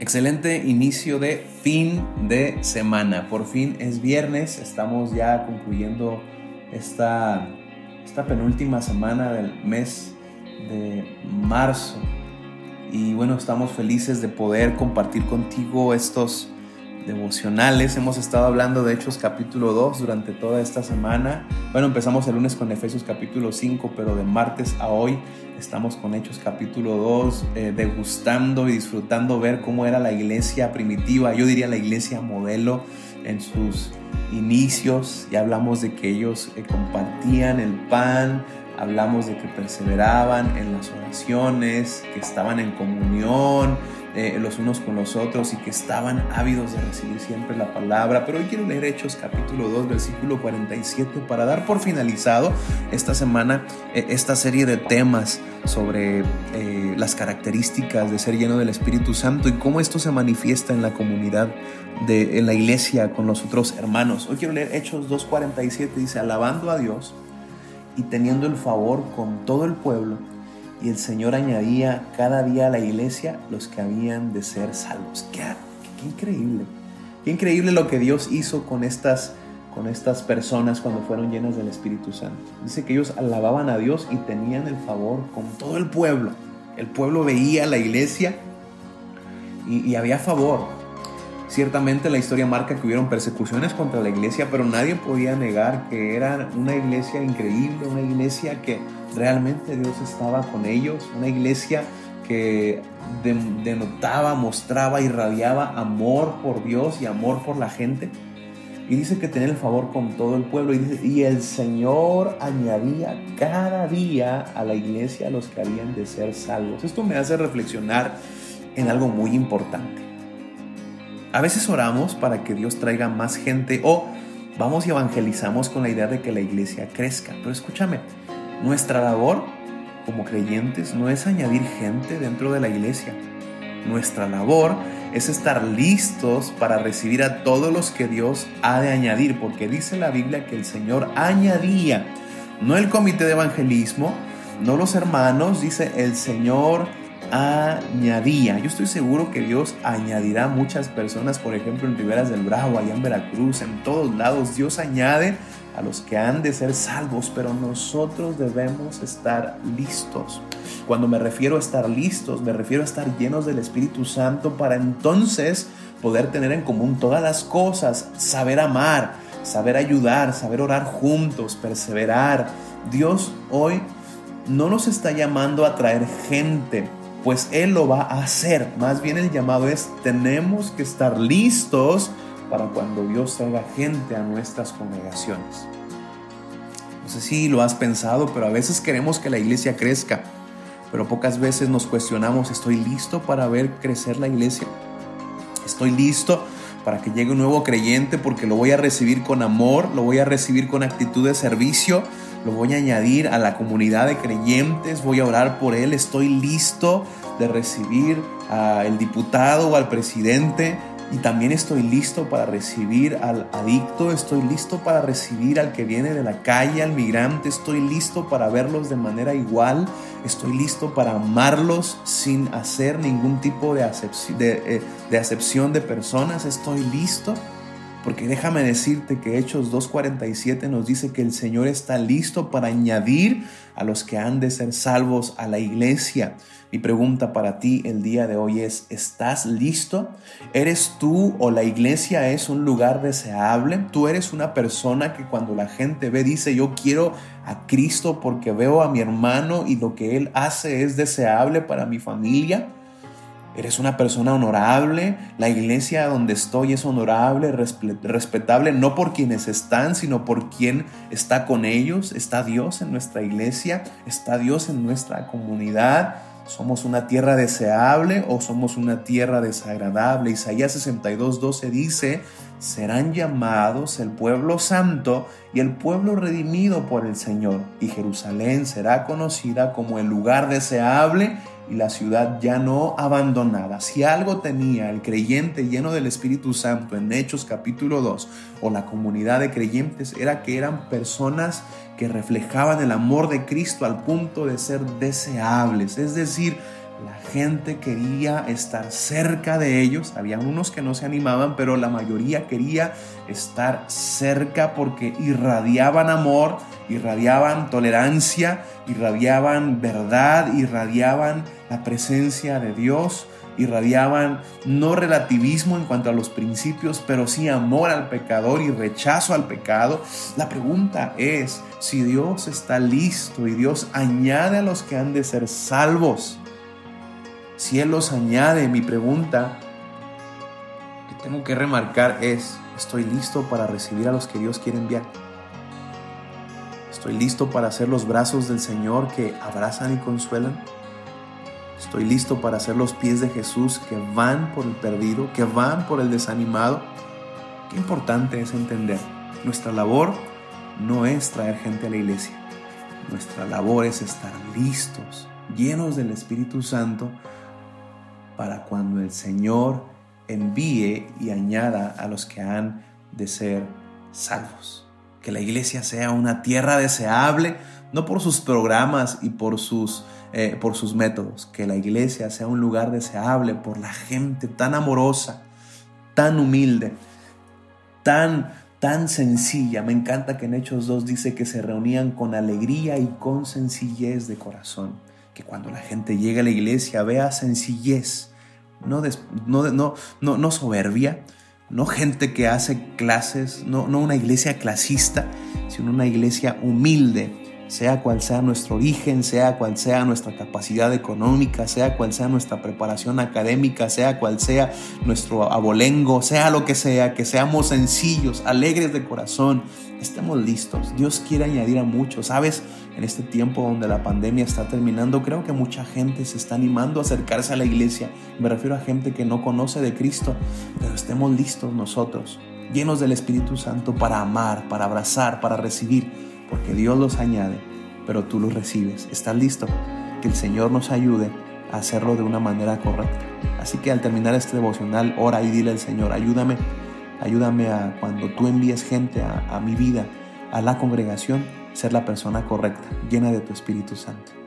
Excelente inicio de fin de semana. Por fin es viernes, estamos ya concluyendo esta, esta penúltima semana del mes de marzo. Y bueno, estamos felices de poder compartir contigo estos devocionales. Hemos estado hablando de Hechos capítulo 2 durante toda esta semana. Bueno, empezamos el lunes con Efesios capítulo 5, pero de martes a hoy estamos con Hechos capítulo 2, eh, degustando y disfrutando ver cómo era la iglesia primitiva, yo diría la iglesia modelo en sus inicios. Ya hablamos de que ellos eh, compartían el pan, hablamos de que perseveraban en las oraciones, que estaban en comunión eh, los unos con los otros y que estaban ávidos de recibir siempre la palabra. Pero hoy quiero leer Hechos capítulo 2, versículo 47 para dar por finalizado esta semana eh, esta serie de temas sobre eh, las características de ser lleno del Espíritu Santo y cómo esto se manifiesta en la comunidad de en la iglesia con los otros hermanos. Hoy quiero leer Hechos 2.47, dice, alabando a Dios y teniendo el favor con todo el pueblo y el Señor añadía cada día a la iglesia los que habían de ser salvos. Qué, increíble, qué increíble lo que Dios hizo con estas, con estas personas cuando fueron llenas del Espíritu Santo. Dice que ellos alababan a Dios y tenían el favor con todo el pueblo. El pueblo veía a la iglesia y, y había favor. Ciertamente la historia marca que hubieron persecuciones contra la iglesia, pero nadie podía negar que era una iglesia increíble, una iglesia que realmente Dios estaba con ellos, una iglesia que denotaba, mostraba, irradiaba amor por Dios y amor por la gente. Y dice que tenía el favor con todo el pueblo. Y, el Señor añadía cada día a la iglesia a los que habían de ser salvos. Esto me hace reflexionar en algo muy importante. A veces oramos para que Dios traiga más gente o vamos y evangelizamos con la idea de que la iglesia crezca. Pero escúchame, nuestra labor como creyentes no es añadir gente dentro de la iglesia. Nuestra labor es estar listos para recibir a todos los que Dios ha de añadir, porque dice la Biblia que el Señor añadía, no el comité de evangelismo, no los hermanos, dice el Señor añadía. Yo estoy seguro que Dios añadirá muchas personas, por ejemplo, en Riberas del Bravo, allá en Veracruz, en todos lados. Dios añade a los que han de ser salvos, pero nosotros debemos estar listos. Cuando me refiero a estar listos, me refiero a estar llenos del Espíritu Santo para entonces poder tener en común todas las cosas, saber amar, saber ayudar, saber orar juntos, perseverar. Dios hoy no nos está llamando a traer gente, pues Él lo va a hacer. Más bien el llamado es, tenemos que estar listos para cuando Dios traiga gente a nuestras congregaciones. No sé si lo has pensado, pero a veces queremos que la iglesia crezca, pero pocas veces nos cuestionamos, ¿estoy listo para ver crecer la iglesia? ¿Estoy listo para que llegue un nuevo creyente porque lo voy a recibir con amor, lo voy a recibir con actitud de servicio, lo voy a añadir a la comunidad de creyentes, voy a orar por él, estoy listo de recibir al diputado o al presidente y también estoy listo para recibir al adicto, estoy listo para recibir al que viene de la calle, al migrante, estoy listo para verlos de manera igual, estoy listo para amarlos sin hacer ningún tipo de acepción de, eh, de, de personas, estoy listo. Porque déjame decirte que Hechos 2.47 nos dice que el Señor está listo para añadir a los que han de ser salvos a la iglesia. Mi pregunta para ti el día de hoy es, ¿estás listo? ¿Eres tú o la iglesia es un lugar deseable? ¿Tú eres una persona que cuando la gente ve dice, yo quiero a Cristo porque veo a mi hermano y lo que él hace es deseable para mi familia? Eres una persona honorable. La iglesia donde estoy es honorable, respetable, no por quienes están, sino por quien está con ellos. Está Dios en nuestra iglesia, está Dios en nuestra comunidad. ¿Somos una tierra deseable o somos una tierra desagradable? Isaías 62, 12 dice, serán llamados el pueblo santo y el pueblo redimido por el Señor, y Jerusalén será conocida como el lugar deseable y la ciudad ya no abandonada. Si algo tenía el creyente lleno del Espíritu Santo en Hechos capítulo 2 o la comunidad de creyentes era que eran personas que reflejaban el amor de Cristo al punto de ser deseables, es decir, La gente quería estar cerca de ellos. Había unos que no se animaban, pero la mayoría quería estar cerca porque irradiaban amor, irradiaban tolerancia, irradiaban verdad, irradiaban la presencia de Dios, irradiaban no relativismo en cuanto a los principios, pero sí amor al pecador y rechazo al pecado. La pregunta es si Dios está listo y Dios añade a los que han de ser salvos si Él los añade, mi pregunta que tengo que remarcar es, ¿estoy listo para recibir a los que Dios quiere enviar? ¿Estoy listo para ser los brazos del Señor que abrazan y consuelan? ¿Estoy listo para ser los pies de Jesús que van por el perdido, que van por el desanimado? Qué importante es entender, nuestra labor no es traer gente a la iglesia, nuestra labor es estar listos, llenos del Espíritu Santo, para cuando el Señor envíe y añada a los que han de ser salvos. Que la iglesia sea una tierra deseable, no por sus programas y por sus, eh, por sus métodos, que la iglesia sea un lugar deseable por la gente tan amorosa, tan humilde, tan, tan sencilla. Me encanta que en Hechos 2 dice que se reunían con alegría y con sencillez de corazón que cuando la gente llegue a la iglesia vea sencillez, no, no, no, no, soberbia, no gente que hace clases, no, no una iglesia clasista, sino una iglesia humilde, sea cual sea nuestro origen, sea cual sea nuestra capacidad económica, sea cual sea nuestra preparación académica, sea cual sea nuestro abolengo, sea lo que sea, que seamos sencillos, alegres de corazón, estemos listos. Dios quiere añadir a muchos, ¿sabes? En este tiempo donde la pandemia está terminando, creo que mucha gente se está animando a acercarse a la iglesia. Me refiero a gente que no conoce de Cristo, pero estemos listos nosotros, llenos del Espíritu Santo para amar, para abrazar, para recibir porque Dios los añade, pero tú los recibes. ¿Estás listo? Que el Señor nos ayude a hacerlo de una manera correcta. Así que al terminar este devocional, ora y dile al Señor, ayúdame, ayúdame a cuando tú envíes gente a, a mi vida, a la congregación, ser la persona correcta, llena de tu Espíritu Santo.